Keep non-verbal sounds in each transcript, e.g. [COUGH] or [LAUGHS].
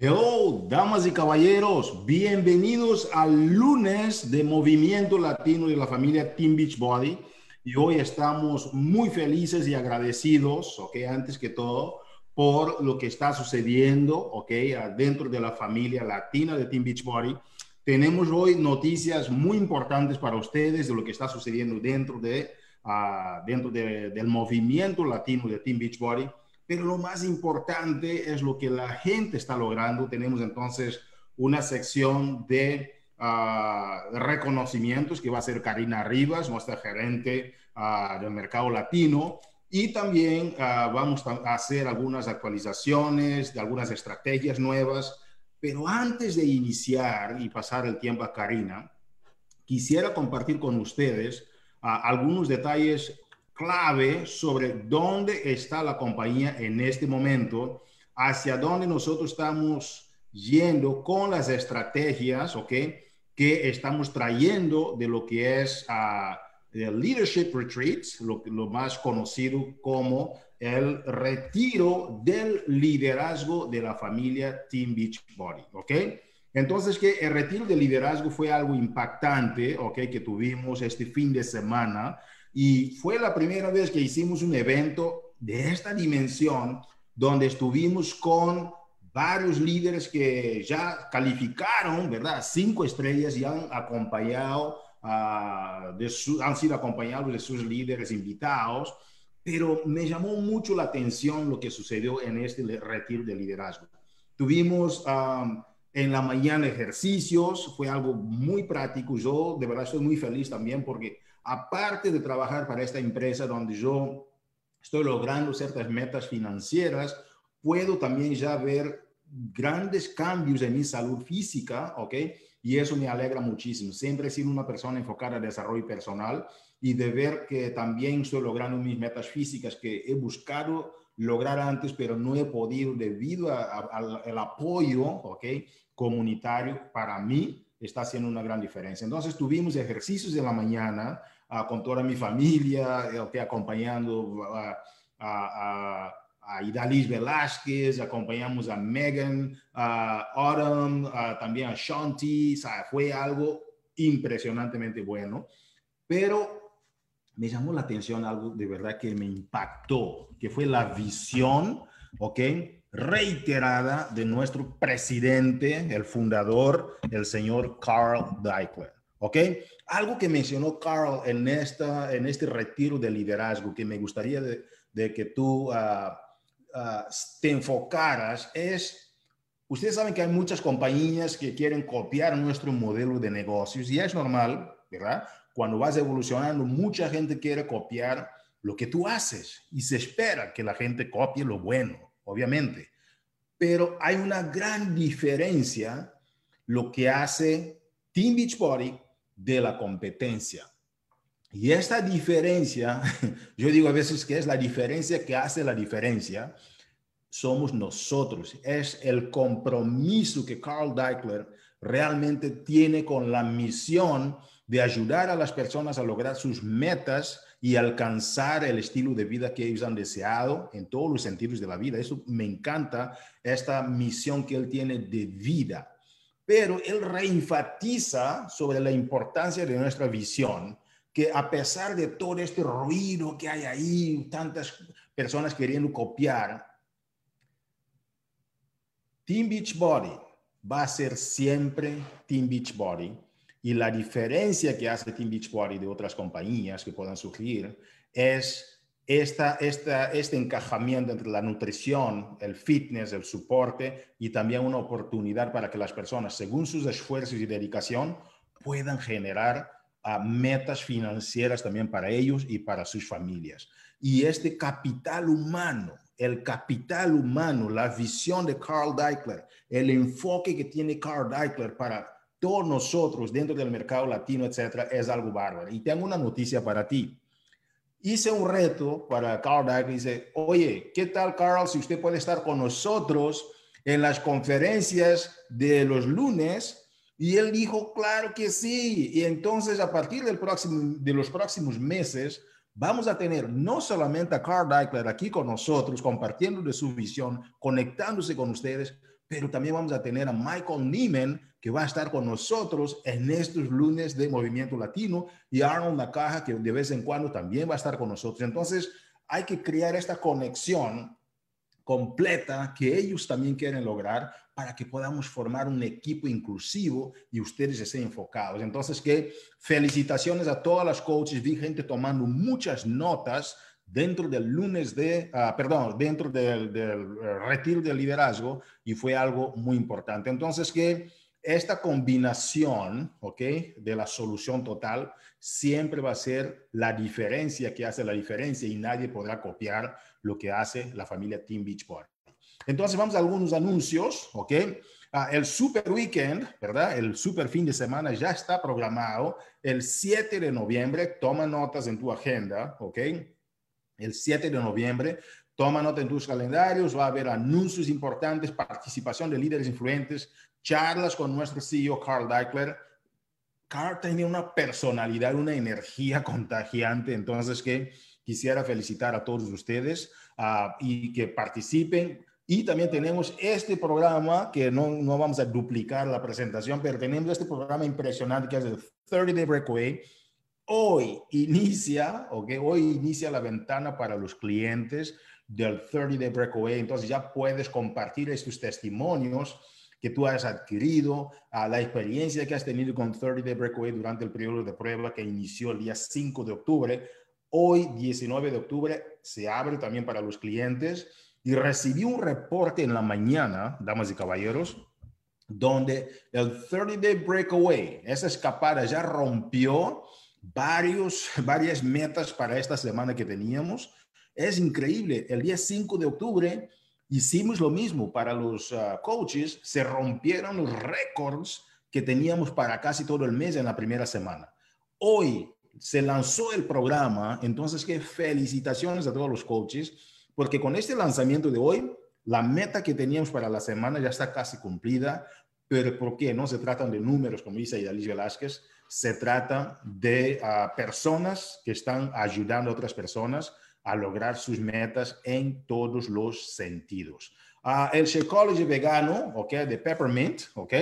Hello, damas y caballeros, bienvenidos al lunes de Movimiento Latino de la familia Team Beachbody. Y hoy estamos muy felices y agradecidos, ok, antes que todo, por lo que está sucediendo, ok, dentro de la familia latina de Team Beachbody. Tenemos hoy noticias muy importantes para ustedes de lo que está sucediendo dentro, de, uh, dentro de, del movimiento latino de Team Beachbody pero lo más importante es lo que la gente está logrando. Tenemos entonces una sección de ah, reconocimientos que va a ser Karina Rivas, nuestra gerente uh, del mercado latino. Y también uh, vamos a hacer algunas actualizaciones de algunas estrategias nuevas. Pero antes de iniciar y pasar el tiempo a Karina, quisiera compartir con ustedes algunos detalles clave sobre dónde está la compañía en este momento, hacia dónde nosotros estamos yendo con las estrategias, ¿ok? Que estamos trayendo de lo que es uh, el Leadership Retreats, lo, más conocido como el retiro del liderazgo de la familia Team Beachbody, ¿ok? Entonces, que el retiro de liderazgo fue algo impactante, ¿ok? Que tuvimos este fin de semana y fue la primera vez que hicimos un evento de esta dimensión, donde estuvimos con varios líderes que ya calificaron, ¿verdad? Cinco estrellas y han acompañado, uh, de su, han sido acompañados de sus líderes invitados, pero me llamó mucho la atención lo que sucedió en este retiro de liderazgo. Tuvimos um, en la mañana ejercicios, fue algo muy práctico. Yo de verdad estoy muy feliz también porque aparte de trabajar para esta empresa donde yo estoy logrando ciertas metas financieras, puedo también ya ver grandes cambios en mi salud física, ¿ok? Y eso me alegra muchísimo. Siempre he sido una persona enfocada en desarrollo personal y de ver que también estoy logrando mis metas físicas que he buscado lograr antes, pero no he podido debido al apoyo, ¿ok? Comunitario para mí está haciendo una gran diferencia. Entonces tuvimos ejercicios de la mañana, uh, con toda mi familia, okay, acompañando a, a, a Idalis Velázquez, acompañamos a Megan, a Autumn, también a Shanti, o fue algo impresionantemente bueno, pero me llamó la atención algo de verdad que me impactó, que fue la visión, ¿ok? reiterada de nuestro presidente, el fundador, el señor Carl Deichler. ¿Ok? Algo que mencionó Carl en, esta, en este retiro de liderazgo que me gustaría de, de que tú uh, uh, te enfocaras es, ustedes saben que hay muchas compañías que quieren copiar nuestro modelo de negocios y es normal, ¿verdad? Cuando vas evolucionando, mucha gente quiere copiar lo que tú haces y se espera que la gente copie lo bueno, obviamente. Pero hay una gran diferencia lo que hace Team Beachbody de la competencia. Y esta diferencia, [LAUGHS] yo digo a veces que es la diferencia que hace la diferencia, somos nosotros. Es el compromiso que Carl Deichler realmente tiene con la misión de ayudar a las personas a lograr sus metas y alcanzar el estilo de vida que ellos han deseado en todos los sentidos de la vida. Eso me encanta, esta misión que él tiene de vida pero él reenfatiza sobre la importancia de nuestra visión, que a pesar de todo este ruido que hay ahí, tantas personas queriendo copiar, Team Beachbody va a ser siempre Team Beachbody. Y la diferencia que hace Team Beachbody de otras compañías que puedan surgir es esta, este encajamiento entre la nutrición, el fitness, el soporte y también una oportunidad para que las personas, según sus esfuerzos y dedicación, puedan generar uh, metas financieras también para ellos y para sus familias. Y este capital humano, el capital humano, la visión de Carl Deichler, el enfoque que tiene Carl Deichler para todos nosotros dentro del mercado latino, etcétera, es algo bárbaro. Y tengo una noticia para ti hice un reto para Carl y dice, oye, ¿qué tal Carl si usted puede estar con nosotros en las conferencias de los lunes? Y él dijo, claro que sí. Y entonces a partir del próximo, de los próximos meses vamos a tener no solamente a Carl Deichler aquí con nosotros, compartiendo de su visión, conectándose con ustedes, pero también vamos a tener a Michael Neiman, que va a estar con nosotros en estos lunes de Movimiento Latino, y Arnold Nakaja, que de vez en cuando también va a estar con nosotros. Entonces, hay que crear esta conexión completa que ellos también quieren lograr para que podamos formar un equipo inclusivo y ustedes estén enfocados. Entonces, que felicitaciones a todas las coaches. Vi gente tomando muchas notas dentro del lunes de, ah, perdón, dentro del, del eh, retiro de liderazgo y fue algo muy importante. Entonces, que esta combinación, ¿ok? De la solución total siempre va a ser la diferencia que hace la diferencia y nadie podrá copiar lo que hace la familia Team Beachport. Entonces vamos a algunos anuncios, ¿ok? Ah, el Super Weekend, ¿verdad? El Super Fin de Semana ya está programado el 7 de noviembre. Toma notas en tu agenda, ¿ok? El 7 de noviembre. Toma nota en tus calendarios. Va a haber anuncios importantes, participación de líderes influentes, charlas con nuestro CEO Carl Deichler. Carl tiene una personalidad, una energía [LAUGHS] contagiante, entonces que quisiera felicitar a todos ustedes uh, y que participen. Y también tenemos este programa, que no, no vamos a duplicar la presentación, pero tenemos este programa impresionante que es el 30 Day Breakaway. Hoy inicia, ok, hoy inicia la ventana para los clientes del 30 Day Breakaway, entonces ya puedes compartir estos testimonios que tú has adquirido, a la experiencia que has tenido con 30 Day Breakaway durante el periodo de prueba que inició el día 5 de octubre. Hoy, 19 de octubre, se abre también para los clientes y recibí un reporte en la mañana, damas y caballeros, donde el 30 Day Breakaway, esa escapada ya rompió varios, [LAUGHS] varias metas para esta semana que teníamos. Es increíble, el día 5 de octubre Hicimos lo mismo para los ah, coaches, se rompieron los récords que teníamos para casi todo el mes en la primera semana. Hoy se lanzó el programa, entonces que felicitaciones a todos los coaches, porque con este lanzamiento de hoy, la meta que teníamos para la semana ya está casi cumplida, pero ¿por qué? No se tratan de números, como dice Idalis Velázquez, se trata de ah, personas que están ayudando a otras personas a lograr sus metas en todos los sentidos. Uh, el Shakeology vegano, ok, de Peppermint, ok,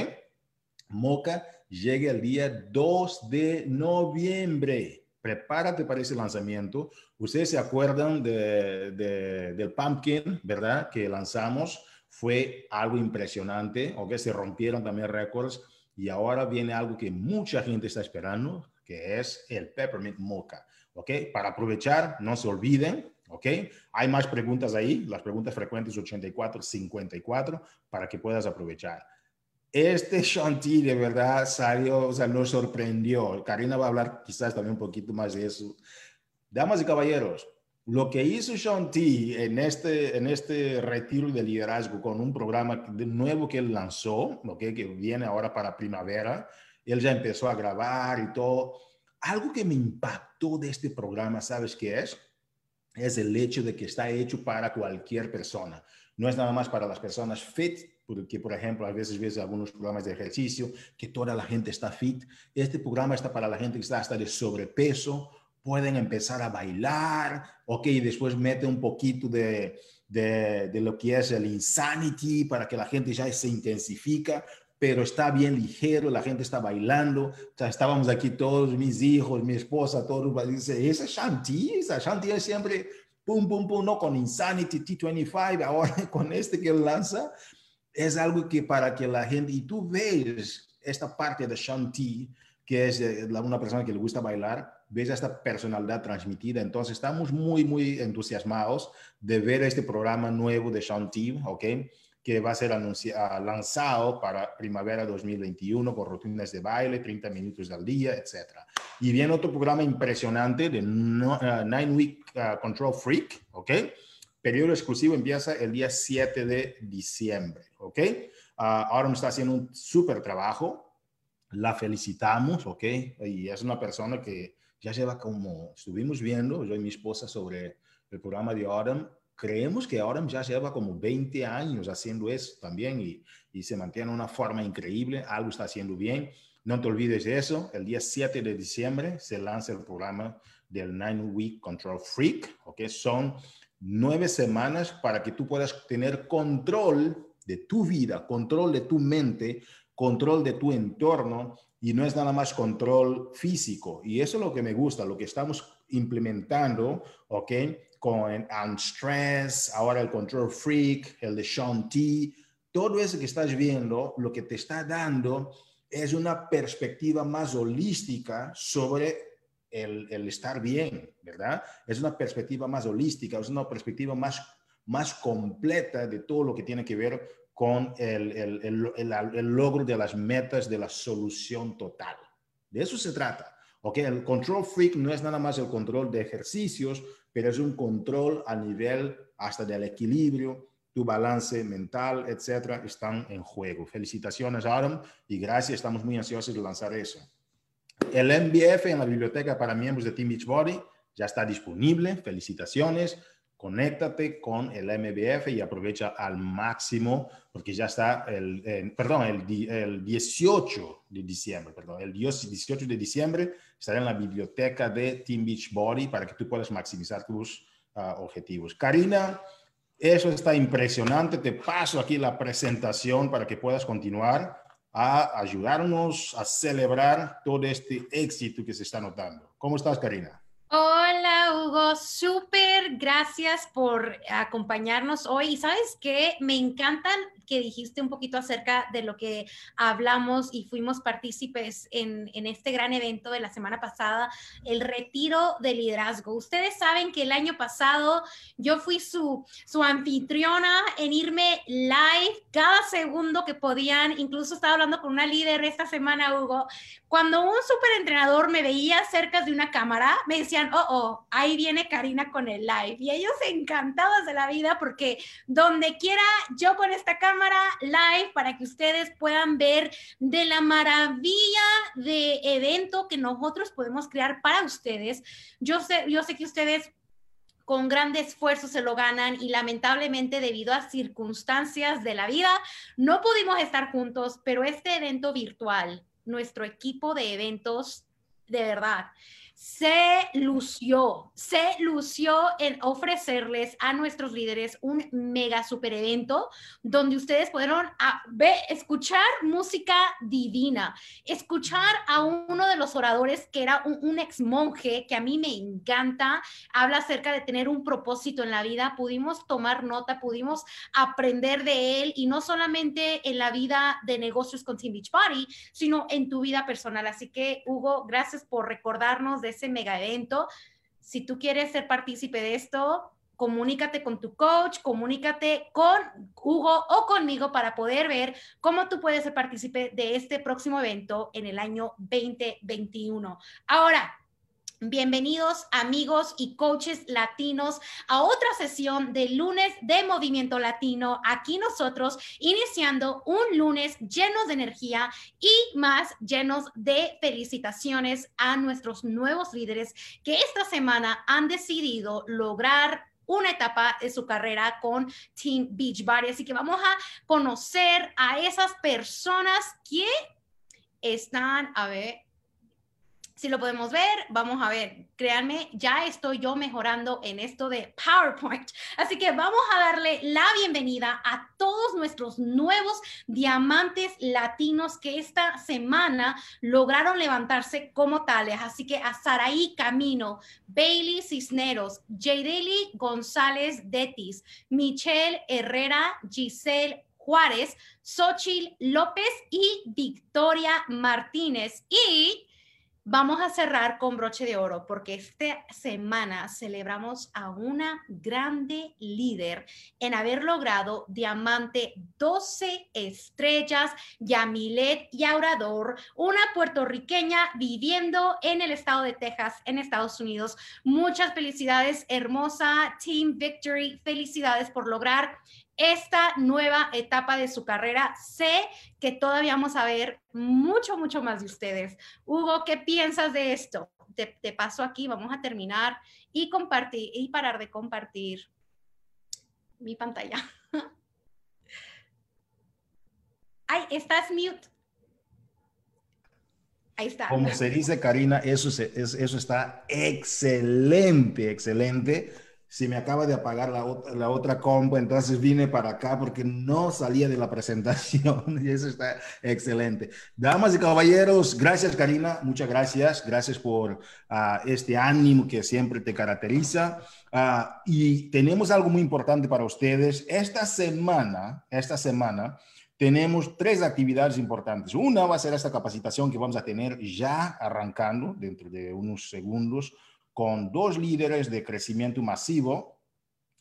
Moca, llega el día 2 de noviembre. Prepárate para ese lanzamiento. Ustedes se acuerdan de, del pumpkin, ¿verdad? Que lanzamos. Fue algo impresionante, ok, se rompieron también récords. Y ahora viene algo que mucha gente está esperando, que es el Peppermint Mocha. ¿ok? Para aprovechar, no se olviden, ¿ok? Hay más preguntas ahí, las preguntas frecuentes 84, 54, para que puedas aprovechar. Este Shanti de verdad salió, o sea, nos sorprendió. Karina va a hablar quizás también un poquito más de eso. Damas y caballeros, lo que hizo Shanti en este, en este retiro de liderazgo con un programa nuevo que él lanzó, ¿ok? Que viene ahora para primavera, él ya empezó a grabar y todo algo que me impactó de este programa, ¿sabes qué es? Es el hecho de que está hecho para cualquier persona. No es nada más para las personas fit, porque, por ejemplo, a veces ves algunos programas de ejercicio que toda la gente está fit. Este programa está para la gente que está hasta de sobrepeso. Pueden empezar a bailar, ok, y después mete un poquito de, de, lo que es el insanity para que la gente ya se intensifica pero está bien ligero, la gente está bailando, o sea, estábamos aquí todos, mis hijos, mi esposa, todos, dice, esa Shanti, esa Shanti es siempre pum, pum, pum, no con Insanity T25, ahora [LAUGHS] con este que lanza, es algo que para que la gente, y tú ves esta parte de Shanti, que es una persona que le gusta bailar, ves esta personalidad transmitida, entonces estamos muy, muy entusiasmados de ver este programa nuevo de Shanti, ¿ok? que va a ser anunciado, lanzado para primavera 2021 con rutinas de baile, 30 minutos al día, etc. Y viene otro programa impresionante de uh, Nine Week uh, Control Freak, ¿ok? Periodo exclusivo empieza el día 7 de diciembre, ¿ok? Uh, ahora me está haciendo un súper trabajo, la felicitamos, ¿ok? Y es una persona que ya lleva como, estuvimos viendo, yo y mi esposa, sobre el programa de Autumn, creemos que ahora ya lleva como 20 años haciendo eso también y, y se mantiene de una forma increíble, algo está haciendo bien. No te olvides de eso, el día 7 de diciembre se lanza el programa del Nine Week Control Freak, ¿ok? Son nueve semanas para que tú puedas tener control de tu vida, control de tu mente, control de tu entorno y no es nada más control físico. Y eso es lo que me gusta, lo que estamos implementando, ¿ok? Con Unstress, ahora el Control Freak, el de Sean T, todo eso que estás viendo, lo que te está dando es una perspectiva más holística sobre el, el, estar bien, ¿verdad? Es una perspectiva más holística, es una perspectiva más, más completa de todo lo que tiene que ver con el, el, el, logro de las metas de la solución total. De eso se trata. ¿ok? El control freak no es nada más el control de ejercicios, pero es un control a nivel hasta del equilibrio, tu balance mental, etcétera, están en juego. Felicitaciones, Adam, y gracias. Estamos muy ansiosos de lanzar eso. El MBF en la biblioteca para miembros de Team Beachbody ya está disponible. Felicitaciones. Conéctate con el MBF y aprovecha al máximo porque ya está el, perdón, el, el, 18 de diciembre, perdón, el 18 de diciembre estará en la biblioteca de Team Beachbody para que tú puedas maximizar tus ah, objetivos. Karina, eso está impresionante. Te paso aquí la presentación para que puedas continuar a ayudarnos a celebrar todo este éxito que se está notando. ¿Cómo estás, Karina? Hola Hugo, súper gracias por acompañarnos hoy. Y sabes que me encantan que dijiste un poquito acerca de lo que hablamos y fuimos partícipes en, en, este gran evento de la semana pasada, el retiro de liderazgo. Ustedes saben que el año pasado yo fui su, su anfitriona en irme live cada segundo que podían. Incluso estaba hablando con una líder esta semana, Hugo. Cuando un super entrenador me veía cerca de una cámara, me decían, oh, oh, ahí viene Karina con el live. Y ellos encantados de la vida porque donde quiera yo con esta cámara, live para que ustedes puedan ver de la maravilla de evento que nosotros podemos crear para ustedes. Yo sé, yo sé que ustedes con gran esfuerzo se lo ganan y lamentablemente debido a circunstancias de la vida no pudimos estar juntos, pero este evento virtual, nuestro equipo de eventos, de verdad, se lució, se lució en ofrecerles a nuestros líderes un mega super evento donde ustedes pudieron a, ver, escuchar música divina, escuchar a uno de los oradores que era un, un, ex monje que a mí me encanta, habla acerca de tener un propósito en la vida, pudimos tomar nota, pudimos aprender de él y no solamente en la vida de negocios con Team Beach Party, sino en tu vida personal. Así que Hugo, gracias por recordarnos de ese mega evento. Si tú quieres ser partícipe de esto, comunícate con tu coach, comunícate con Hugo o conmigo para poder ver cómo tú puedes ser partícipe de este próximo evento en el año 2021. Ahora, Bienvenidos amigos y coaches latinos a otra sesión de lunes de Movimiento Latino. Aquí nosotros iniciando un lunes llenos de energía y más llenos de felicitaciones a nuestros nuevos líderes que esta semana han decidido lograr una etapa de su carrera con Team Beachbody. Así que vamos a conocer a esas personas que están, a ver, si lo podemos ver, vamos a ver, créanme, ya estoy yo mejorando en esto de PowerPoint. [LAUGHS] Así que vamos a darle la bienvenida a todos nuestros nuevos diamantes latinos que esta semana lograron levantarse como tales. Así que a Saraí Camino, Bailey Cisneros, Jaydeli González Detis, Michelle Herrera, Giselle Juárez, Xochil López y Victoria Martínez. Y Vamos a cerrar con broche de oro porque esta semana celebramos a una grande líder en haber logrado diamante 12 estrellas, Yamilet Yaurador, una puertorriqueña viviendo en el estado de Texas, en Estados Unidos. Muchas felicidades, hermosa Team Victory. Felicidades por lograr esta nueva etapa de su carrera. Sé que todavía vamos a ver mucho, mucho más de ustedes. Hugo, ¿qué piensas de esto? Te, paso aquí, vamos a terminar y compartir y parar de compartir mi pantalla. [LAUGHS] Ay, estás mute. Ahí está. Como se dice, Karina, eso, eso está excelente, excelente se me acaba de apagar la, la, otra compu, entonces vine para acá porque no salía de la [LAUGHS] presentación y eso está excelente. Damas y caballeros, gracias Karina, muchas gracias, gracias por ah, este ánimo que siempre te caracteriza. Ah, y tenemos algo muy importante para ustedes. Esta semana, esta semana, tenemos tres actividades importantes. Una va a ser esta capacitación que vamos a tener ya arrancando dentro de unos segundos con dos líderes de crecimiento masivo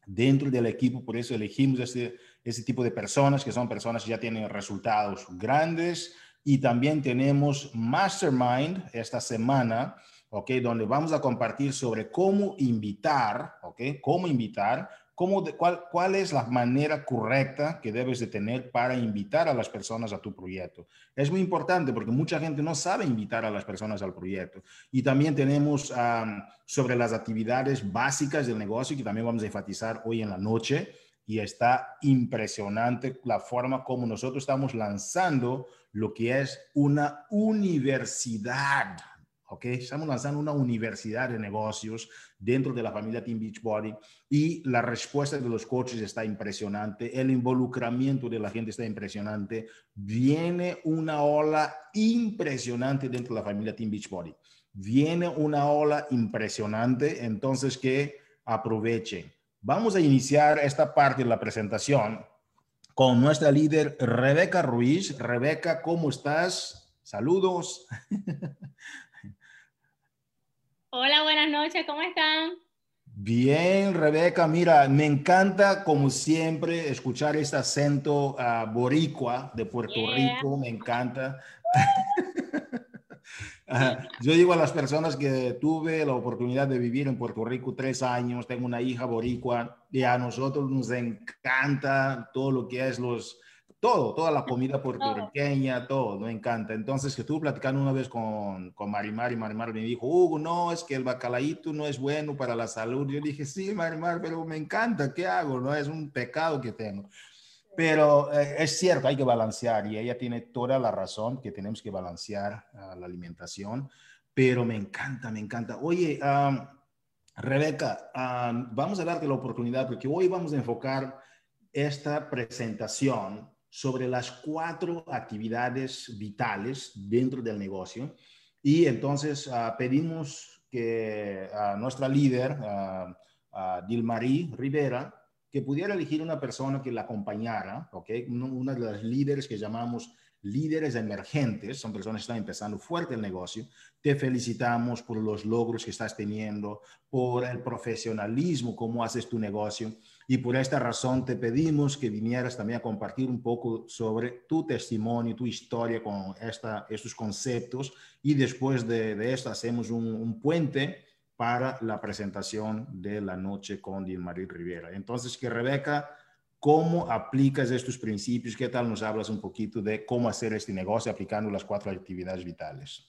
dentro del equipo, por eso elegimos ese, ese tipo de personas, que son personas que ya tienen resultados grandes, y también tenemos Mastermind esta semana, ¿ok? Donde vamos a compartir sobre cómo invitar, ¿ok? Cómo invitar ¿Cómo cuál, ¿Cuál es la manera correcta que debes de tener para invitar a las personas a tu proyecto? Es muy importante porque mucha gente no sabe invitar a las personas al proyecto. Y también tenemos sobre las actividades básicas del negocio que también vamos a enfatizar hoy en la noche. Y está impresionante la forma como nosotros estamos lanzando lo que es una universidad ¿ok? Estamos lanzando una universidad de negocios dentro de la familia Team Beachbody y la respuesta de los coaches está impresionante, el involucramiento de la gente está impresionante, viene una ola impresionante dentro de la familia Team Beachbody, viene una ola impresionante, entonces que aprovechen. Vamos a iniciar esta parte de la presentación con nuestra líder Rebeca Ruiz. Rebeca, ¿cómo estás? Saludos. [LAUGHS] Hola, buenas noches, ¿cómo están? Bien, Rebeca, mira, me encanta como siempre escuchar este acento uh, boricua de Puerto Rico, me encanta. [LAUGHS] Yo digo a las personas que tuve la oportunidad de vivir en Puerto Rico tres años, tengo una hija boricua y a nosotros nos encanta todo lo que es los todo, toda la comida puertorriqueña, todo, me encanta. Entonces, que estuve platicando una vez con, con Marimar y Marimar me dijo, Hugo, no, es que el bacalaíto no es bueno para la salud. Yo dije, sí, Marimar, pero me encanta, ¿qué hago? No es un pecado que tengo. Pero eh, es cierto, hay que balancear y ella tiene toda la razón que tenemos que balancear ah, la alimentación, pero me encanta, me encanta. Oye, Rebeca, vamos a darte la oportunidad porque hoy vamos a enfocar esta presentación sobre las cuatro actividades vitales dentro del negocio. Y entonces uh, pedimos que a nuestra líder, uh, Rivera, que pudiera elegir una persona que la acompañara, ¿ok? Una de las líderes que llamamos líderes emergentes, son personas que están empezando fuerte el negocio. Te felicitamos por los logros que estás teniendo, por el profesionalismo, cómo haces tu negocio. Y por esta razón te pedimos que vinieras también a compartir un poco sobre tu testimonio, tu historia con esta, estos conceptos. Y después de, esto hacemos un, puente para la presentación de la noche con Dilmarí Rivera. Entonces, que Rebeca, ¿cómo aplicas estos principios? ¿Qué tal nos hablas un poquito de cómo hacer este negocio aplicando las cuatro actividades vitales?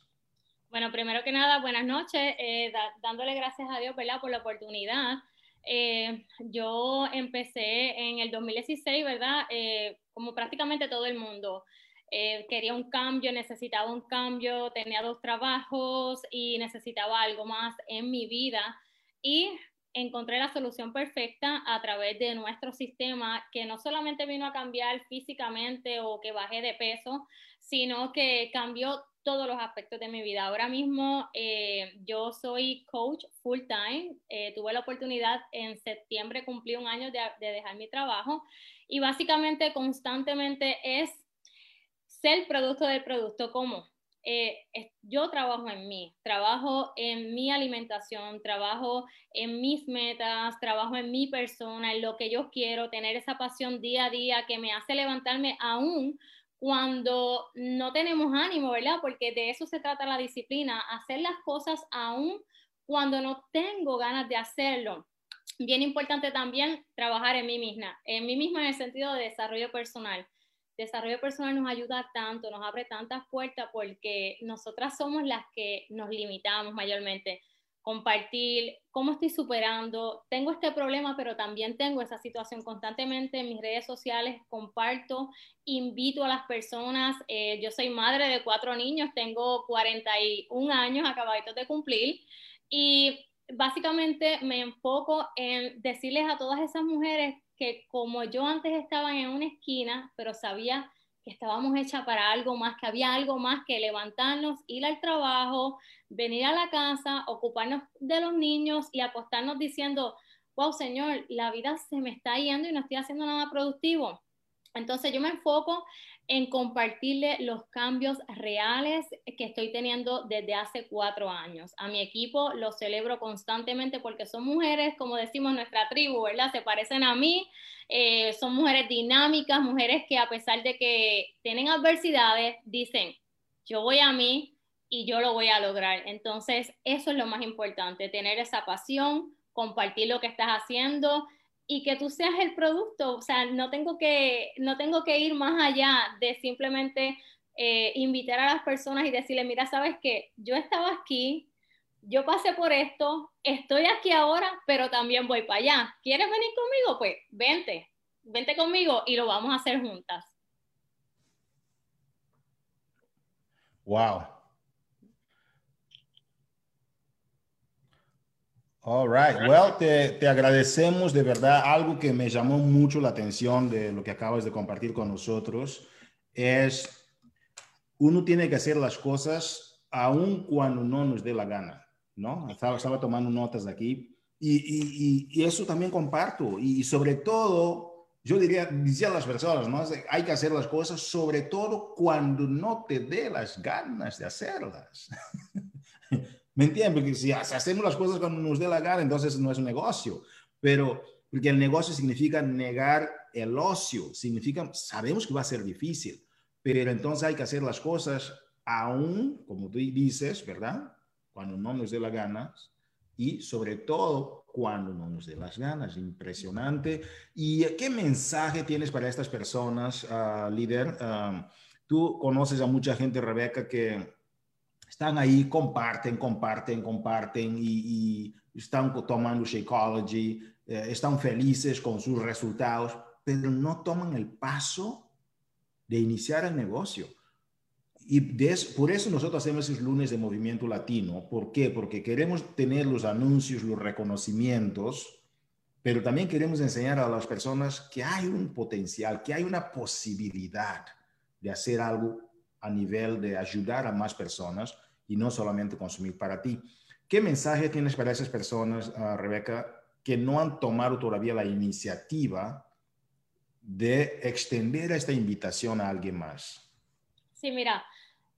Bueno, primero que nada, buenas noches, eh, dándole gracias a Dios, ¿verdad? Por la oportunidad eh, yo empecé en el 2016, ¿verdad? Eh, como prácticamente todo el mundo. Eh, quería un cambio, necesitaba un cambio, tenía dos trabajos y necesitaba algo más en mi vida. Y encontré la solución perfecta a través de nuestro sistema que no solamente vino a cambiar físicamente o que bajé de peso, sino que cambió todos los aspectos de mi vida. Ahora mismo eh, yo soy coach full time. Eh, tuve la oportunidad en septiembre, cumplí un año de, dejar mi trabajo y básicamente constantemente es ser producto del producto como. Eh, yo trabajo en mí, trabajo en mi alimentación, trabajo en mis metas, trabajo en mi persona, en lo que yo quiero, tener esa pasión día a día que me hace levantarme aún cuando no tenemos ánimo, ¿verdad? Porque de eso se trata la disciplina, hacer las cosas aún cuando no tengo ganas de hacerlo. Bien importante también trabajar en mí misma, en mí misma en el sentido de desarrollo personal. Desarrollo personal nos ayuda tanto, nos abre tantas puertas porque nosotras somos las que nos limitamos mayormente. Compartir cómo estoy superando, tengo este problema, pero también tengo esa situación constantemente en mis redes sociales, comparto, invito a las personas, eh, yo soy madre de cuatro niños, tengo 41 años acabaditos de cumplir. Y básicamente me enfoco en decirles a todas esas mujeres que como yo antes estaba en una esquina, pero sabía que estábamos hechas para algo más, que había algo más que levantarnos, ir al trabajo, venir a la casa, ocuparnos de los niños y acostarnos diciendo, wow, Señor, la vida se me está yendo y no estoy haciendo nada productivo. Entonces yo me enfoco en compartirle los cambios reales que estoy teniendo desde hace cuatro años. A mi equipo lo celebro constantemente porque son mujeres, como decimos nuestra tribu, ¿verdad? Se parecen a mí, eh, son mujeres dinámicas, mujeres que a pesar de que tienen adversidades, dicen, yo voy a mí y yo lo voy a lograr. Entonces, eso es lo más importante, tener esa pasión, compartir lo que estás haciendo, y que tú seas el producto, o sea, no tengo que, no tengo que ir más allá de simplemente eh, invitar a las personas y decirle, mira, sabes que yo estaba aquí, yo pasé por esto, estoy aquí ahora, pero también voy para allá. ¿Quieres venir conmigo? Pues vente, vente conmigo y lo vamos a hacer juntas. Wow, All right. Well, te, te, agradecemos de verdad. Algo que me llamó mucho la atención de lo que acabas de compartir con nosotros es uno tiene que hacer las cosas aun cuando no nos dé la gana, ¿no? Estaba, estaba tomando notas aquí y, y, y, eso también comparto. Y, sobre todo, yo diría, decía a las personas, ¿no? Hay que hacer las cosas sobre todo cuando no te dé las ganas de hacerlas. [LAUGHS] ¿Me entiendes? Porque si hacemos las cosas cuando nos dé la gana, entonces no es un negocio. Pero porque el negocio significa negar el ocio, significa, sabemos que va a ser difícil, pero entonces hay que hacer las cosas aún, como tú dices, ¿verdad? Cuando no nos dé la gana y sobre todo cuando no nos dé las ganas. Impresionante. ¿Y qué mensaje tienes para estas personas, uh, líder? Ah, tú conoces a mucha gente, Rebeca, que están ahí, comparten, comparten, comparten y, están tomando Shakeology, eh, están felices con sus resultados, pero no toman el paso de iniciar el negocio. Y por eso nosotros hacemos esos lunes de movimiento latino. ¿Por qué? Porque queremos tener los anuncios, los reconocimientos, pero también queremos enseñar a las personas que hay un potencial, que hay una posibilidad de hacer algo a nivel de ayudar a más personas y no solamente consumir para ti. ¿Qué mensaje tienes para esas personas, uh, Rebeca, que no han tomado todavía la iniciativa de extender esta invitación a alguien más? Sí, mira,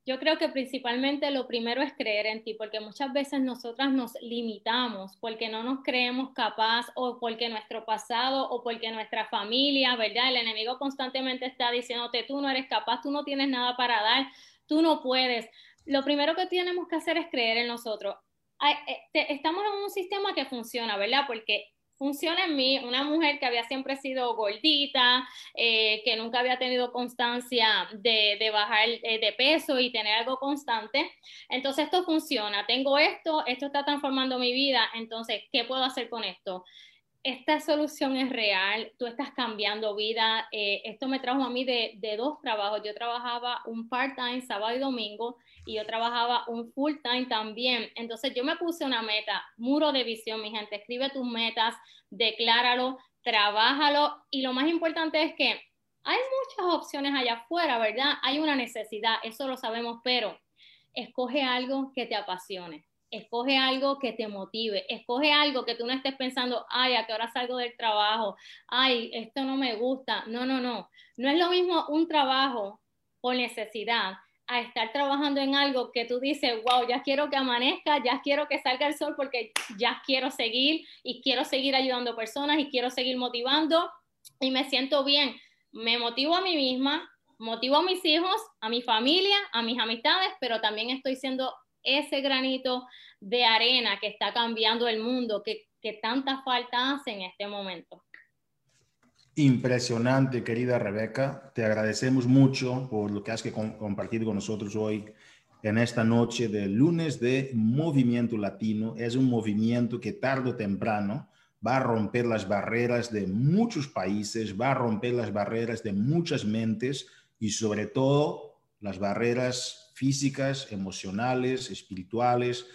yo creo que principalmente lo primero es creer en ti, porque muchas veces nosotras nos limitamos porque no nos creemos capaz o porque nuestro pasado o porque nuestra familia, ¿verdad? El enemigo constantemente está diciéndote, tú no eres capaz, tú no tienes nada para dar, tú no puedes lo primero que tenemos que hacer es creer en nosotros. Eh, estamos en un sistema que funciona, ¿verdad? Porque funciona en mí, una mujer que había siempre sido gordita, eh, que nunca había tenido constancia de, bajar eh, de peso y tener algo constante. Entonces esto funciona, tengo esto, esto está transformando mi vida, entonces, ¿qué puedo hacer con esto? esta solución es real, tú estás cambiando vida. Eh, esto me trajo a mí de, dos trabajos. Yo trabajaba un part-time sábado y domingo y yo trabajaba un full-time también. Entonces yo me puse una meta, muro de visión, mi gente. Escribe tus metas, decláralo, trabájalo y lo más importante es que hay muchas opciones allá afuera, ¿verdad? Hay una necesidad, eso lo sabemos, pero escoge algo que te apasione escoge algo que te motive, escoge algo que tú no estés pensando, ay, a qué hora salgo del trabajo, ay, esto no me gusta. No, no, no. No es lo mismo un trabajo por necesidad a estar trabajando en algo que tú dices, wow, ya quiero que amanezca, ya quiero que salga el sol porque ya quiero seguir y quiero seguir ayudando personas y quiero seguir motivando y me siento bien. Me motivo a mí misma, motivo a mis hijos, a mi familia, a mis amistades, pero también estoy siendo ese granito de arena que está cambiando el mundo, que, tanta falta hace en este momento. Impresionante, querida Rebeca. Te agradecemos mucho por lo que has que compartido con nosotros hoy. en esta noche de lunes de Movimiento Latino. Es un movimiento que tarde o temprano va a romper las barreras de muchos países, va a romper las barreras de muchas mentes y sobre todo las barreras físicas, emocionales, espirituales.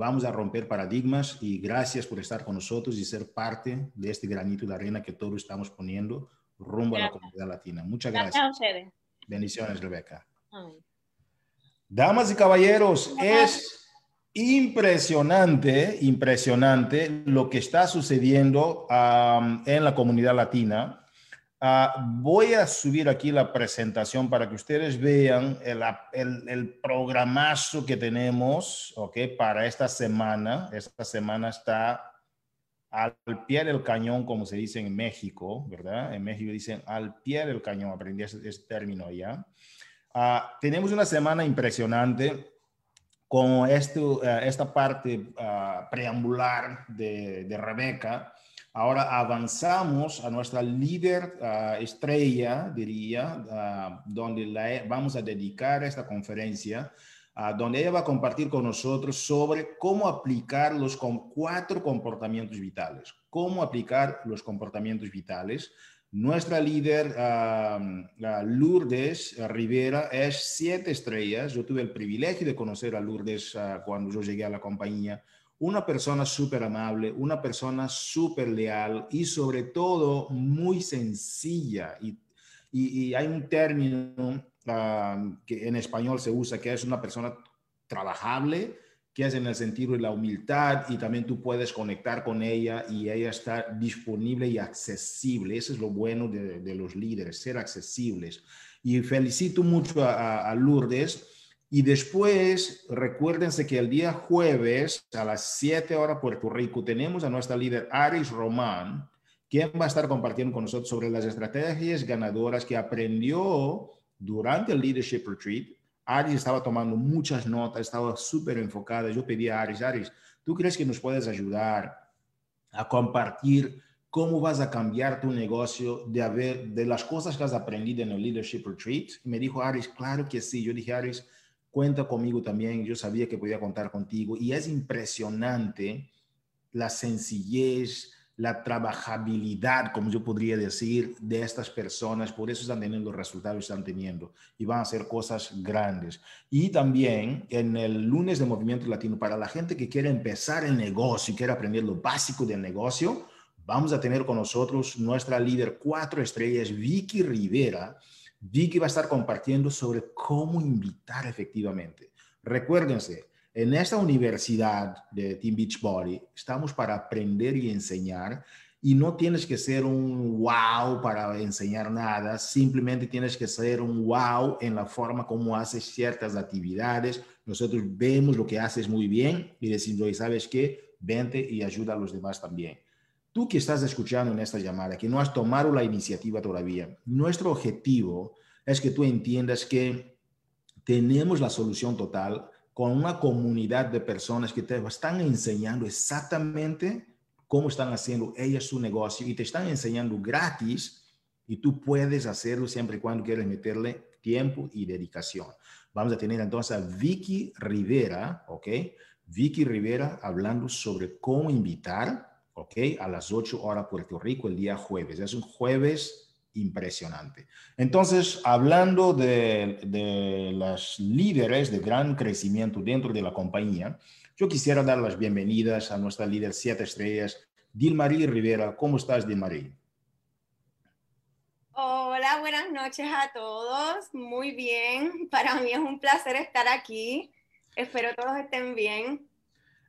Vamos a romper paradigmas y gracias por estar con nosotros y ser parte de este granito de arena que todos estamos poniendo rumbo a la comunidad latina. Muchas gracias. Bendiciones, Rebeca. Damas y caballeros, es impresionante, impresionante lo que está sucediendo en la comunidad latina. Ah, voy a subir aquí la presentación para que ustedes vean el, el, programazo que tenemos okay, para esta semana. Esta semana está al pie del cañón, como se dice en México, ¿verdad? En México dicen al pie del cañón, aprendí ese, ese término ya. Ah, tenemos una semana impresionante con esto, eh, esta parte ah, preambular de, de, Rebeca. Ahora avanzamos a nuestra líder ah, estrella, diría, donde la, vamos a dedicar esta conferencia, donde ella va a compartir con nosotros sobre cómo aplicar los cuatro comportamientos vitales, cómo aplicar los comportamientos vitales nuestra líder, Lourdes Rivera, es siete estrellas. Yo tuve el privilegio de conocer a Lourdes cuando yo llegué a la compañía. Una persona súper amable, una persona súper leal y sobre todo muy sencilla. Y, y, hay un término que en español se usa que es una persona trabajable, que es en el sentido de la humildad y también tú puedes conectar con ella y ella está disponible y accesible. Eso es lo bueno de, los líderes, ser accesibles. Y felicito mucho a, Lourdes. Y después, recuérdense que el día jueves a las 7 horas Puerto Rico tenemos a nuestra líder Aris Román, quien va a estar compartiendo con nosotros sobre las estrategias ganadoras que aprendió durante el Leadership Retreat Aris estaba tomando muchas notas, estaba súper enfocada. Yo pedí a Aris, Aris, ¿tú crees que nos puedes ayudar a compartir cómo vas a cambiar tu negocio de, haber, de las cosas que has aprendido en el Leadership Retreat? Me dijo Aris, claro que sí. Yo dije, Aris, cuenta conmigo también. Yo sabía que podía contar contigo. Y es impresionante la sencillez, la trabajabilidad, como yo podría decir, de estas personas. Por eso están teniendo los resultados que están teniendo y van a hacer cosas grandes. Y también en el lunes de Movimiento Latino, para la gente que quiere empezar el negocio y quiere aprender lo básico del negocio, vamos a tener con nosotros nuestra líder cuatro estrellas, Vicky Rivera. Vicky va a estar compartiendo sobre cómo invitar efectivamente. Recuérdense, en esta universidad de Team Beachbody estamos para aprender y enseñar y no tienes que ser un wow para enseñar nada, simplemente tienes que ser un wow en la forma como haces ciertas actividades. Nosotros vemos lo que haces muy bien y decimos, ¿sabes qué? Vente y ayuda a los demás también. Tú que estás escuchando en esta llamada, que no has tomado la iniciativa todavía, nuestro objetivo es que tú entiendas que tenemos la solución total con una comunidad de personas que te están enseñando exactamente cómo están haciendo ellas su negocio y te están enseñando gratis y tú puedes hacerlo siempre y cuando quieras meterle tiempo y dedicación. Vamos a tener entonces a Vicky Rivera, ¿ok? Vicky Rivera hablando sobre cómo invitar, ¿ok? A las 8 horas Puerto Rico el día jueves. Es un jueves impresionante. Entonces, hablando de, de las líderes de gran crecimiento dentro de la compañía, yo quisiera dar las bienvenidas a nuestra líder siete estrellas, Dilmarí Rivera. ¿Cómo estás, Dilmarí? Hola, buenas noches a todos. Muy bien. Para mí es un placer estar aquí. Espero todos estén bien.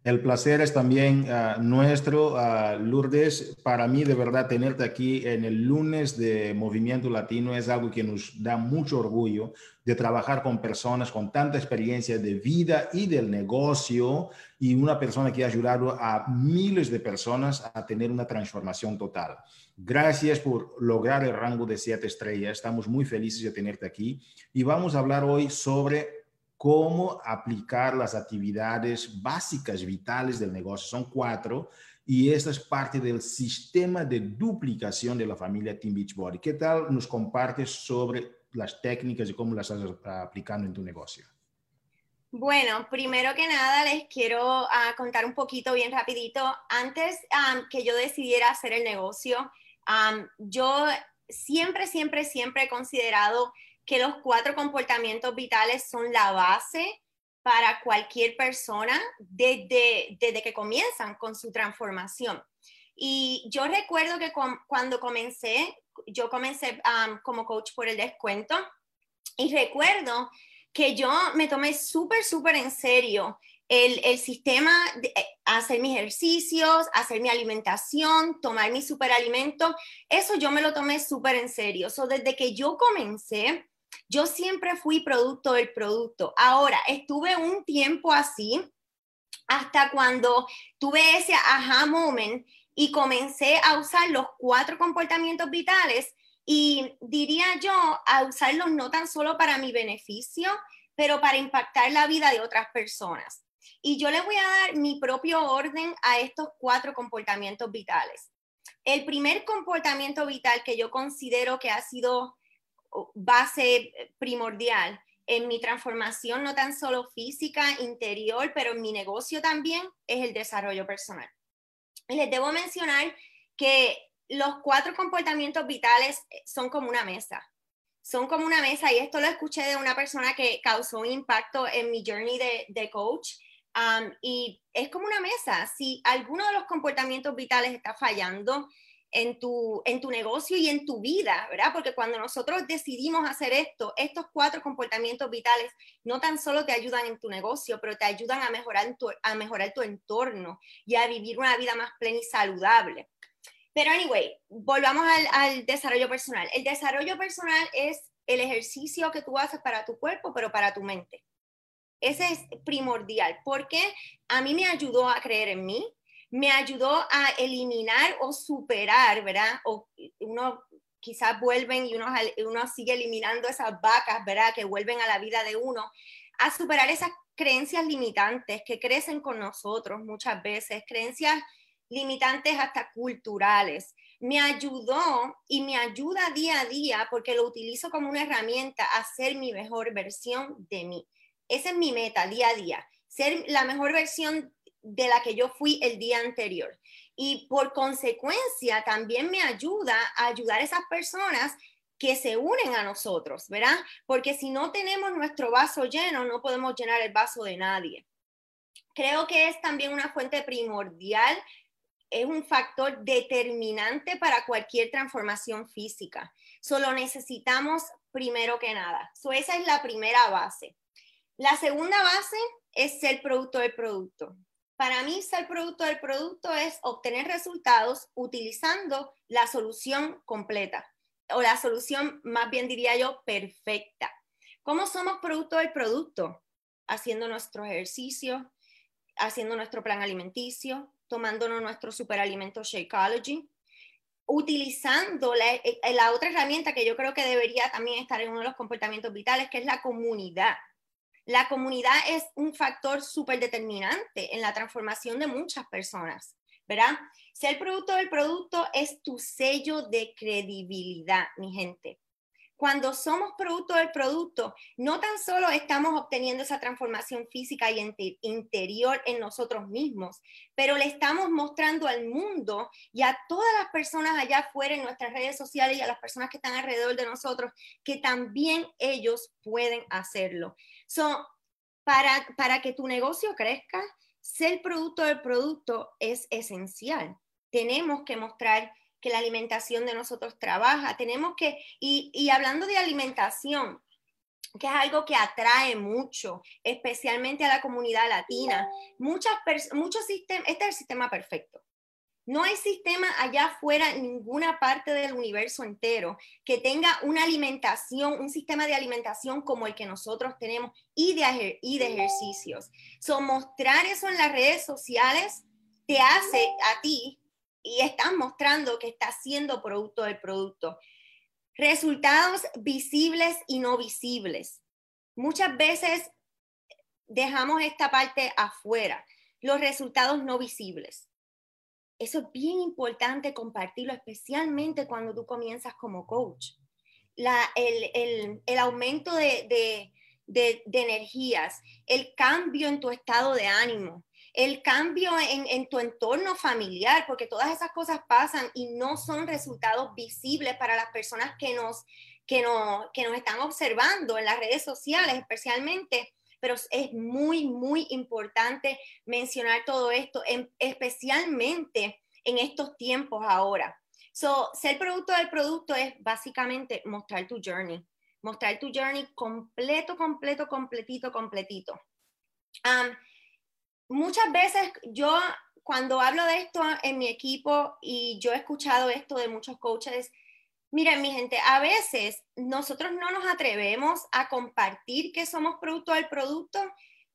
El placer es también ah, nuestro, uh, Lourdes. Para mí, de verdad, tenerte aquí en el lunes de Movimiento Latino es algo que nos da mucho orgullo de trabajar con personas con tanta experiencia de vida y del negocio y una persona que ha ayudado a miles de personas a tener una transformación total. Gracias por lograr el rango de siete estrellas. Estamos muy felices de tenerte aquí y vamos a hablar hoy sobre cómo aplicar las actividades básicas, vitales del negocio. Son cuatro y esta es parte del sistema de duplicación de la familia Team Beachbody. ¿Qué tal nos compartes sobre las técnicas y cómo las estás aplicando en tu negocio? Bueno, primero que nada les quiero uh, contar un poquito bien rapidito. Antes um, que yo decidiera hacer el negocio, um, yo siempre, siempre, siempre he considerado que los cuatro comportamientos vitales son la base para cualquier persona desde, desde que comienzan con su transformación. Y yo recuerdo que cuando comencé, yo comencé como coach por el descuento y recuerdo que yo me tomé súper, súper en serio el, el, sistema de eh, hacer mis ejercicios, hacer mi alimentación, tomar mi superalimento, eso yo me lo tomé súper en serio. So, desde que yo comencé, yo siempre fui producto del producto. Ahora, estuve un tiempo así hasta cuando tuve ese aha moment y comencé a usar los cuatro comportamientos vitales y diría yo a usarlos no tan solo para mi beneficio, pero para impactar la vida de otras personas. Y yo les voy a dar mi propio orden a estos cuatro comportamientos vitales. El primer comportamiento vital que yo considero que ha sido base primordial en mi transformación, no tan solo física, interior, pero en mi negocio también, es el desarrollo personal. Les debo mencionar que los cuatro comportamientos vitales son como una mesa. Son como una mesa y esto lo escuché de una persona que causó un impacto en mi journey de, coach. Um, y es como una mesa. Si alguno de los comportamientos vitales está fallando, en tu, en tu negocio y en tu vida, ¿verdad? Porque cuando nosotros decidimos hacer esto, estos cuatro comportamientos vitales no tan solo te ayudan en tu negocio, pero te ayudan a mejorar tu, a mejorar tu entorno y a vivir una vida más plena y saludable. Pero anyway, volvamos al, al desarrollo personal. El desarrollo personal es el ejercicio que tú haces para tu cuerpo, pero para tu mente. Ese es primordial porque a mí me ayudó a creer en mí, me ayudó a eliminar o superar, ¿verdad? O uno quizás vuelven y uno, uno sigue eliminando esas vacas, ¿verdad? Que vuelven a la vida de uno, a superar esas creencias limitantes que crecen con nosotros muchas veces, creencias limitantes hasta culturales. Me ayudó y me ayuda día a día porque lo utilizo como una herramienta a ser mi mejor versión de mí. Esa es mi meta día a día, ser la mejor versión de la que yo fui el día anterior. Y por consecuencia también me ayuda a ayudar a esas personas que se unen a nosotros, ¿verdad? Porque si no tenemos nuestro vaso lleno, no podemos llenar el vaso de nadie. Creo que es también una fuente primordial, es un factor determinante para cualquier transformación física. Solo necesitamos primero que nada. So, esa es la primera base. La segunda base es ser producto del producto. Para mí, ser producto del producto es obtener resultados utilizando la solución completa o la solución, más bien diría yo, perfecta. ¿Cómo somos producto del producto? Haciendo nuestro ejercicio, haciendo nuestro plan alimenticio, tomándonos nuestro superalimento Shakeology, utilizando la, eh, la, otra herramienta que yo creo que debería también estar en uno de los comportamientos vitales, que es la comunidad. La comunidad es un factor súper determinante en la transformación de muchas personas, ¿verdad? Ser producto del producto es tu sello de credibilidad, mi gente. Cuando somos producto del producto, no tan solo estamos obteniendo esa transformación física y interior en nosotros mismos, pero le estamos mostrando al mundo y a todas las personas allá afuera en nuestras redes sociales y a las personas que están alrededor de nosotros que también ellos pueden hacerlo. So, para, para que tu negocio crezca, ser producto del producto es esencial. Tenemos que mostrar que la alimentación de nosotros trabaja. Tenemos que, y, y hablando de alimentación, que es algo que atrae mucho, especialmente a la comunidad latina. Muchas muchos sistemas, este es el sistema perfecto. No hay sistema allá afuera, ninguna parte del universo entero, que tenga una alimentación, un sistema de alimentación como el que nosotros tenemos y de, y de ejercicios. So, mostrar eso en las redes sociales te hace a ti y estás mostrando que estás siendo producto del producto. Resultados visibles y no visibles. Muchas veces dejamos esta parte afuera, los resultados no visibles eso es bien importante compartirlo, especialmente cuando tú comienzas como coach. El, el, el, aumento de, de, de, energías, el cambio en tu estado de ánimo, el cambio en, tu entorno familiar, porque todas esas cosas pasan y no son resultados visibles para las personas que nos, que que nos están observando en las redes sociales especialmente. Pero es muy, muy importante mencionar todo esto, especialmente en estos tiempos ahora. So, ser producto del producto es básicamente mostrar tu journey, mostrar tu journey completo, completo, completito, completito. muchas veces yo cuando hablo de esto en mi equipo y yo he escuchado esto de muchos coaches, miren mi gente, a veces nosotros no nos atrevemos a compartir que somos producto del producto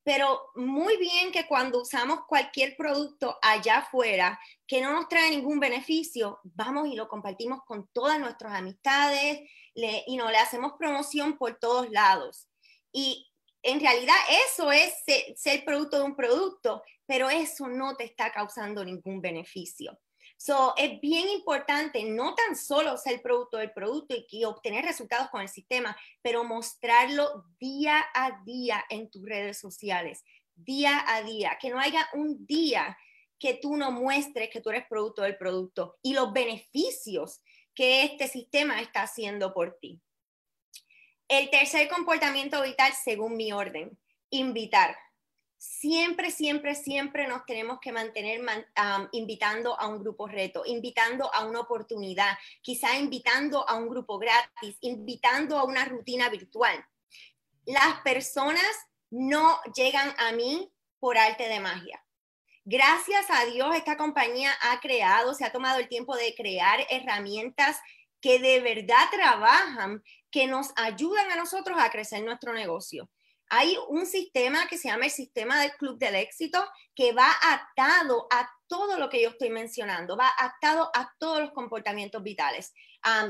pero muy bien que cuando usamos cualquier producto allá afuera que no nos trae ningún beneficio, vamos y lo compartimos con todas nuestras amistades y no le hacemos promoción por todos lados. Y en realidad eso es ser producto de un producto, pero eso no te está causando ningún beneficio. So, es bien importante no tan solo ser producto del producto y, obtener resultados con el sistema, pero mostrarlo día a día en tus redes sociales, día a día, que no haya un día que tú no muestres que tú eres producto del producto y los beneficios que este sistema está haciendo por ti. El tercer comportamiento vital, según mi orden, invitar siempre, siempre, siempre nos tenemos que mantener invitando a un grupo reto, invitando a una oportunidad, quizá invitando a un grupo gratis, invitando a una rutina virtual. Las personas no llegan a mí por arte de magia. Gracias a Dios, esta compañía ha creado, se ha tomado el tiempo de crear herramientas que de verdad trabajan, que nos ayudan a nosotros a crecer nuestro negocio hay un sistema que se llama el sistema del Club del Éxito que va atado a todo lo que yo estoy mencionando, va atado a todos los comportamientos vitales,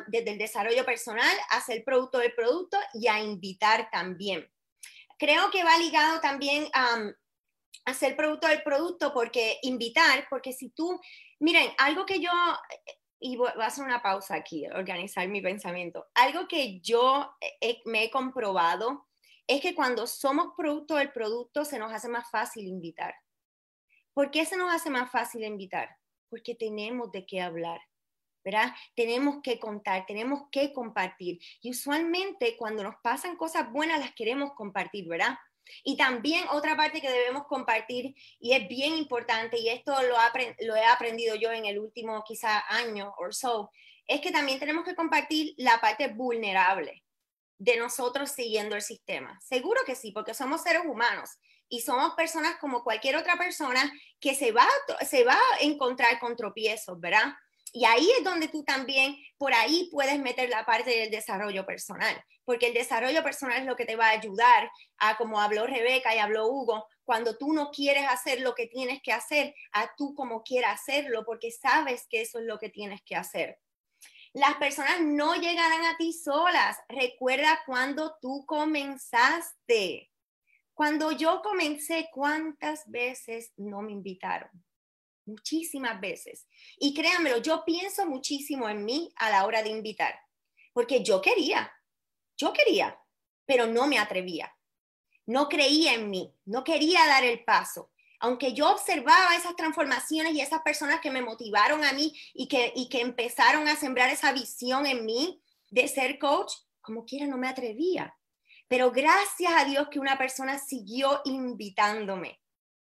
desde el desarrollo personal a ser producto del producto y a invitar también. Creo que va ligado también a ser producto del producto porque invitar, porque si tú, miren, algo que yo, y voy a hacer una pausa aquí, organizar mi pensamiento, algo que yo me he comprobado es que cuando somos producto del producto se nos hace más fácil invitar. ¿Por qué se nos hace más fácil invitar? Porque tenemos de qué hablar, ¿verdad? Tenemos que contar, tenemos que compartir. Y usualmente cuando nos pasan cosas buenas las queremos compartir, ¿verdad? Y también otra parte que debemos compartir, y es bien importante, y esto lo, lo he aprendido yo en el último quizá año o so, es que también tenemos que compartir la parte vulnerable de nosotros siguiendo el sistema? Seguro que sí, porque somos seres humanos y somos personas como cualquier otra persona que se va, se va a encontrar con tropiezos, ¿verdad? Y ahí es donde tú también, por ahí puedes meter la parte del desarrollo personal, porque el desarrollo personal es lo que te va a ayudar a, como habló Rebeca y habló Hugo, cuando tú no quieres hacer lo que tienes que hacer, a tú como quieras hacerlo, porque sabes que eso es lo que tienes que hacer. Las personas no llegarán a ti solas. Recuerda cuando tú comenzaste. Cuando yo comencé, ¿cuántas veces no me invitaron? Muchísimas veces. Y créanmelo, yo pienso muchísimo en mí a la hora de invitar, porque yo quería, yo quería, pero no me atrevía. No creía en mí, no quería dar el paso aunque yo observaba esas transformaciones y esas personas que me motivaron a mí y que, y que empezaron a sembrar esa visión en mí de ser coach, como quiera no me atrevía. Pero gracias a Dios que una persona siguió invitándome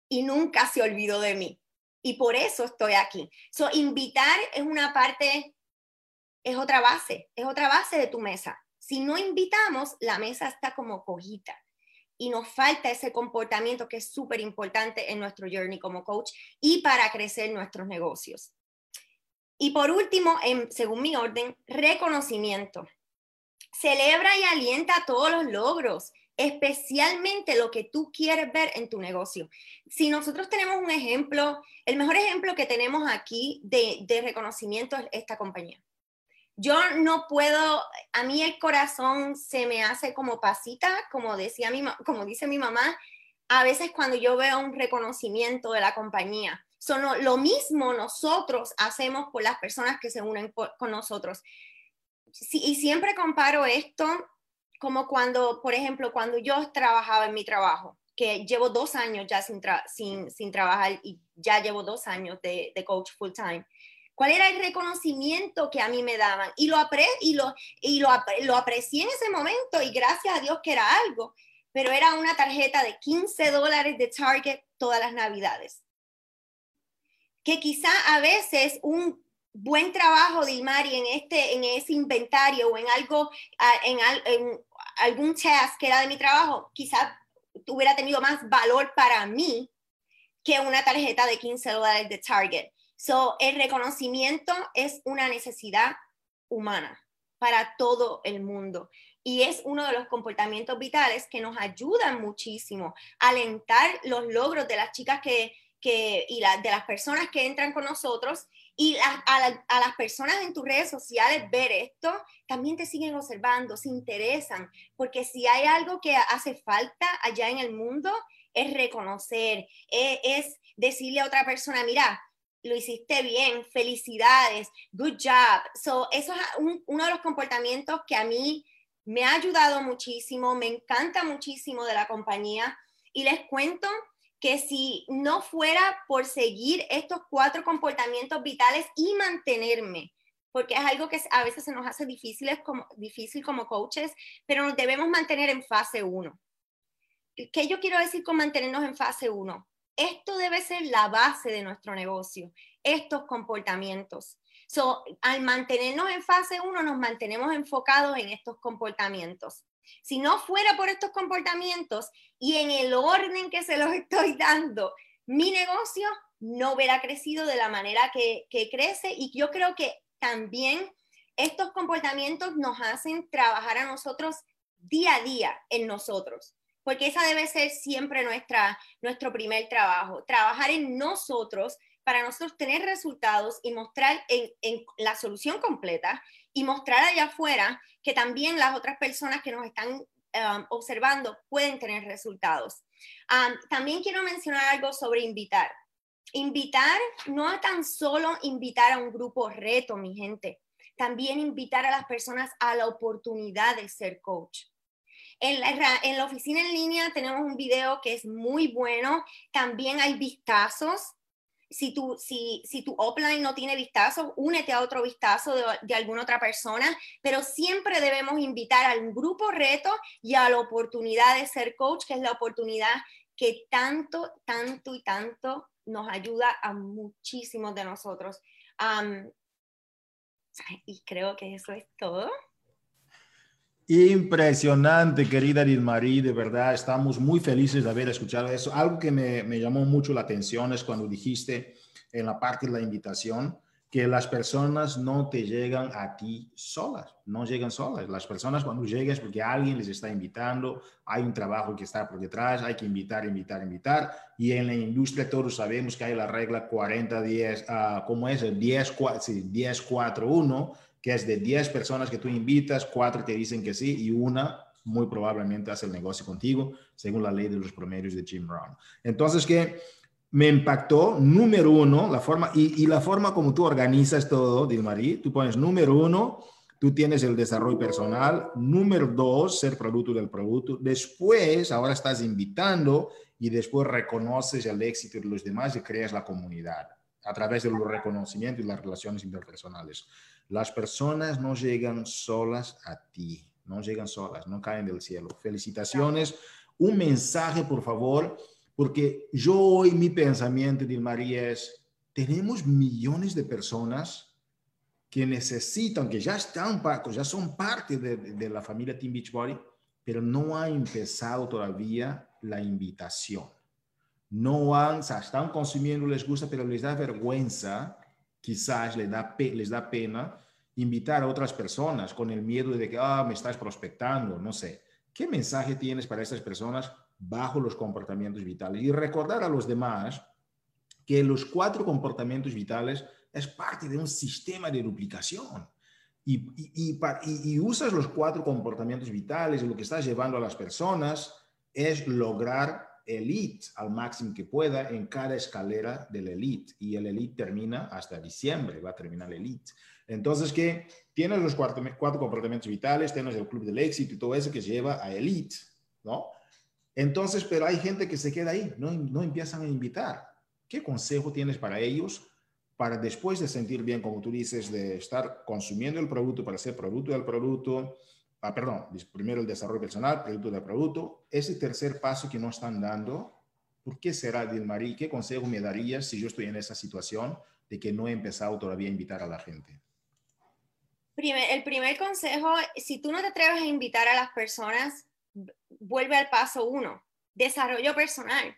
y nunca se olvidó de mí. Y por eso estoy aquí. So, invitar es una parte, es otra base, es otra base de tu mesa. Si no invitamos, la mesa está como cojita y nos falta ese comportamiento que es súper importante en nuestro journey como coach y para crecer nuestros negocios. Y por último, en, según mi orden, reconocimiento. Celebra y alienta todos los logros, especialmente lo que tú quieres ver en tu negocio. Si nosotros tenemos un ejemplo, el mejor ejemplo que tenemos aquí de, de reconocimiento es esta compañía yo no puedo, a mí el corazón se me hace como pasita, como, decía mi, como dice mi mamá, a veces cuando yo veo un reconocimiento de la compañía. Son lo mismo nosotros hacemos por las personas que se unen con nosotros. y siempre comparo esto como cuando, por ejemplo, cuando yo trabajaba en mi trabajo, que llevo dos años ya sin, sin, sin, trabajar y ya llevo dos años de, de, coach full time. ¿Cuál era el reconocimiento que a mí me daban? Y lo, apre y, lo, y lo, lo aprecié en ese momento y gracias a Dios que era algo, pero era una tarjeta de 15 dólares de Target todas las navidades. Que quizá a veces un buen trabajo de Ilmari en, este, en ese inventario o en algo, en, en algún task que era de mi trabajo, quizá hubiera tenido más valor para mí que una tarjeta de 15 dólares de Target. So, el reconocimiento es una necesidad humana para todo el mundo. Y es uno de los comportamientos vitales que nos ayudan muchísimo a alentar los logros de las chicas que, que y la, de las personas que entran con nosotros. Y a, las personas en tus redes sociales ver esto, también te siguen observando, se interesan, porque si hay algo que hace falta allá en el mundo, es reconocer, es, es decirle a otra persona, mira, lo hiciste bien, felicidades, good job. So, eso es uno de los comportamientos que a mí me ha ayudado muchísimo, me encanta muchísimo de la compañía y les cuento que si no fuera por seguir estos cuatro comportamientos vitales y mantenerme, porque es algo que a veces se nos hace difícil como, difícil como coaches, pero nos debemos mantener en fase 1. ¿Qué yo quiero decir con mantenernos en fase 1? Esto debe ser la base de nuestro negocio, estos comportamientos. So, al mantenernos en fase 1, nos mantenemos enfocados en estos comportamientos. Si no fuera por estos comportamientos y en el orden que se los estoy dando, mi negocio no hubiera crecido de la manera que, crece y yo creo que también estos comportamientos nos hacen trabajar a nosotros día a día en nosotros, porque esa debe ser siempre nuestra, nuestro primer trabajo, trabajar en nosotros para nosotros tener resultados y mostrar en, en la solución completa y mostrar allá afuera que también las otras personas que nos están um, observando pueden tener resultados. Um, también quiero mencionar algo sobre invitar. Invitar no a tan solo invitar a un grupo reto, mi gente, también invitar a las personas a la oportunidad de ser coach. En la, en la, oficina en línea tenemos un video que es muy bueno. También hay vistazos si tu, si, si tu offline no tiene vistazo, únete a otro vistazo de, de, alguna otra persona, pero siempre debemos invitar al grupo reto y a la oportunidad de ser coach, que es la oportunidad que tanto, tanto y tanto nos ayuda a muchísimos de nosotros. y creo que eso es todo. Impresionante, querida Dilmarí, de verdad, estamos muy felices de haber escuchado eso. Algo que me, me, llamó mucho la atención es cuando dijiste en la parte de la invitación que las personas no te llegan a ti solas, no llegan solas. Las personas cuando llegues porque alguien les está invitando, hay un trabajo que está por detrás, hay que invitar, invitar, invitar. Y en la industria todos sabemos que hay la regla 40-10, uh, ¿cómo es? 10-4-1 que es de 10 personas que tú invitas, 4 te dicen que sí y una muy probablemente hace el negocio contigo, según la ley de los promedios de Jim Brown. Entonces, que me impactó, número uno, la forma, y, la forma como tú organizas todo, Dilmarí, tú pones número uno, tú tienes el desarrollo personal, número dos, ser producto del producto, después, ahora estás invitando y después reconoces el éxito de los demás y creas la comunidad a través de los reconocimientos y las relaciones interpersonales. Las personas no llegan solas a ti, no llegan solas, no caen del cielo. Felicitaciones. Un mensaje, por favor, porque yo hoy mi pensamiento, María es, tenemos millones de personas que necesitan, que ya están, ya son parte de, de la familia Team Beachbody, pero no ha empezado todavía la invitación. No han, están consumiendo, les gusta, pero les da vergüenza quizás les da, les da pena invitar a otras personas con el miedo de que, ah, me estás prospectando, no sé. ¿Qué mensaje tienes para estas personas bajo los comportamientos vitales? Y recordar a los demás que los cuatro comportamientos vitales es parte de un sistema de duplicación. Y, y, y, usas los cuatro comportamientos vitales y lo que estás llevando a las personas es lograr elite al máximo que pueda en cada escalera del elite y el elite termina hasta diciembre, va a terminar el elite. Entonces que tienes los cuatro, cuatro comportamientos vitales, tienes el club del éxito y todo eso que lleva a elite, ¿no? Entonces, pero hay gente que se queda ahí, no, no empiezan a invitar. ¿Qué consejo tienes para ellos para después de sentir bien, como tú dices, de estar consumiendo el producto para ser producto del producto, ah, perdón, primero el desarrollo personal, producto del producto, ese tercer paso que no están dando, ¿por qué será, Dilmarí? ¿Qué consejo me darías si yo estoy en esa situación de que no he empezado todavía a invitar a la gente? el primer consejo, si tú no te atreves a invitar a las personas, vuelve al paso uno, desarrollo personal.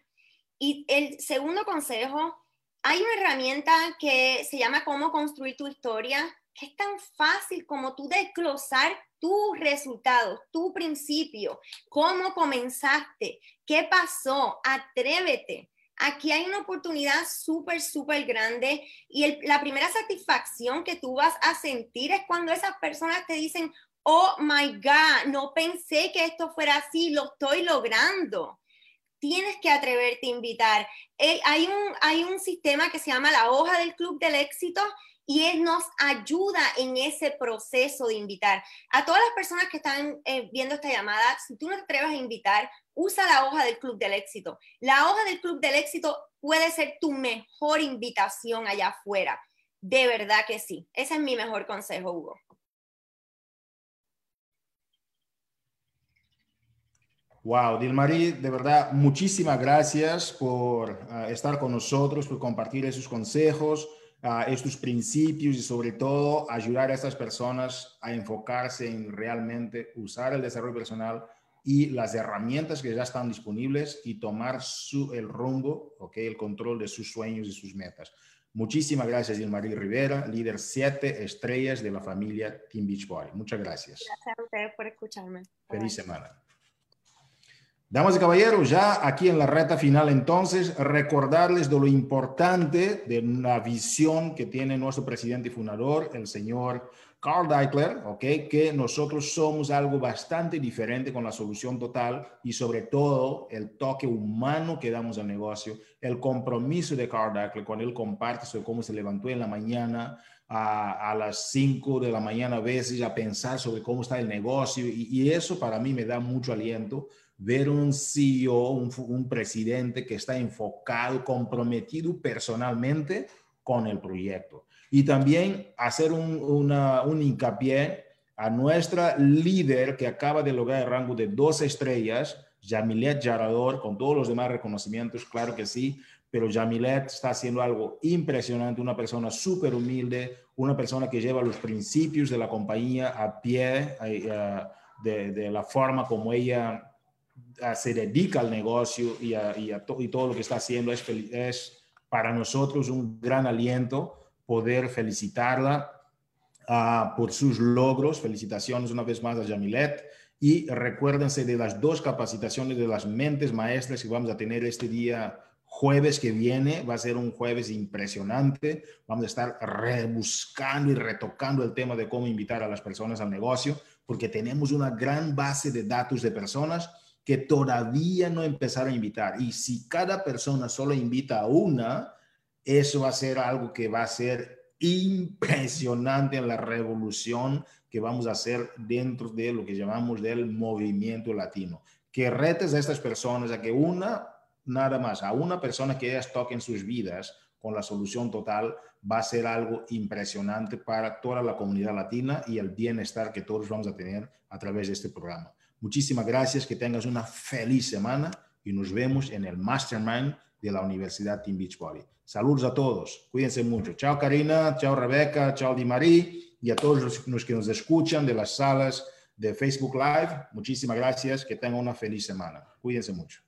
Y el segundo consejo, hay una herramienta que se llama cómo construir tu historia, es tan fácil como tú desglosar tus resultados, tu principio, cómo comenzaste, qué pasó, atrévete. Aquí hay una oportunidad súper, súper grande y la primera satisfacción que tú vas a sentir es cuando esas personas te dicen, oh my God, no pensé que esto fuera así, lo estoy logrando. Tienes que atreverte a invitar. Eh, hay, un, hay un sistema que se llama la hoja del club del éxito y él nos ayuda en ese proceso de invitar. A todas las personas que están eh, viendo esta llamada, si tú no te atreves a invitar, usa la hoja del Club del Éxito. La hoja del Club del Éxito puede ser tu mejor invitación allá afuera. De verdad que sí. Ese es mi mejor consejo, Hugo. Wow, Dilmarí, de verdad, muchísimas gracias por ah, estar con nosotros, por compartir esos consejos, uh, estos principios y sobre todo ayudar a estas personas a enfocarse en realmente usar el desarrollo personal y las herramientas que ya están disponibles y tomar su, el rumbo, okay, el control de sus sueños y sus metas. Muchísimas gracias, Dilmarí Rivera, líder siete estrellas de la familia Team Beachbody. Muchas gracias. Gracias a ustedes por escucharme. Feliz semana. Damas y caballeros, ya aquí en la reta final entonces, recordarles de lo importante de la visión que tiene nuestro presidente y fundador, el señor Carl Deichler, ¿ok? Que nosotros somos algo bastante diferente con la solución total y sobre todo el toque humano que damos al negocio, el compromiso de Carl Deichler cuando él comparte sobre cómo se levantó en la mañana, a, a, las 5 de la mañana a veces a pensar sobre cómo está el negocio y, y, eso para mí me da mucho aliento ver un CEO, un, presidente que está enfocado, comprometido personalmente con el proyecto. Y también hacer un, una, un hincapié a nuestra líder que acaba de lograr el rango de dos estrellas, Jamilet Jarador, con todos los demás reconocimientos, claro que sí, pero Jamilet está haciendo algo impresionante, una persona súper humilde, una persona que lleva los principios de la compañía a pie, de, de, la forma como ella se dedica al negocio y, a, y, y, todo lo que está haciendo es, es, para nosotros un gran aliento poder felicitarla uh, por sus logros. Felicitaciones una vez más a Jamilet. Y recuérdense de las dos capacitaciones de las mentes maestras que vamos a tener este día jueves que viene. Va a ser un jueves impresionante. Vamos a estar rebuscando y retocando el tema de cómo invitar a las personas al negocio, porque tenemos una gran base de datos de personas que todavía no empezaron a invitar. Y si cada persona solo invita a una, eso va a ser algo que va a ser impresionante en la revolución que vamos a hacer dentro de lo que llamamos del movimiento latino. Que retes a estas personas a que una, nada más, a una persona que ellas toquen sus vidas con la solución total, va a ser algo impresionante para toda la comunidad latina y el bienestar que todos vamos a tener a través de este programa. Muchísimas gracias, que tengas una feliz semana y nos vemos en el Mastermind de la Universidad Team Beachbody. Saludos a todos, cuídense mucho. Chao Karina, chao Rebeca, chao Di Marí y a todos los que nos escuchan de las salas de Facebook Live. Muchísimas gracias, que tengan una feliz semana. Cuídense mucho.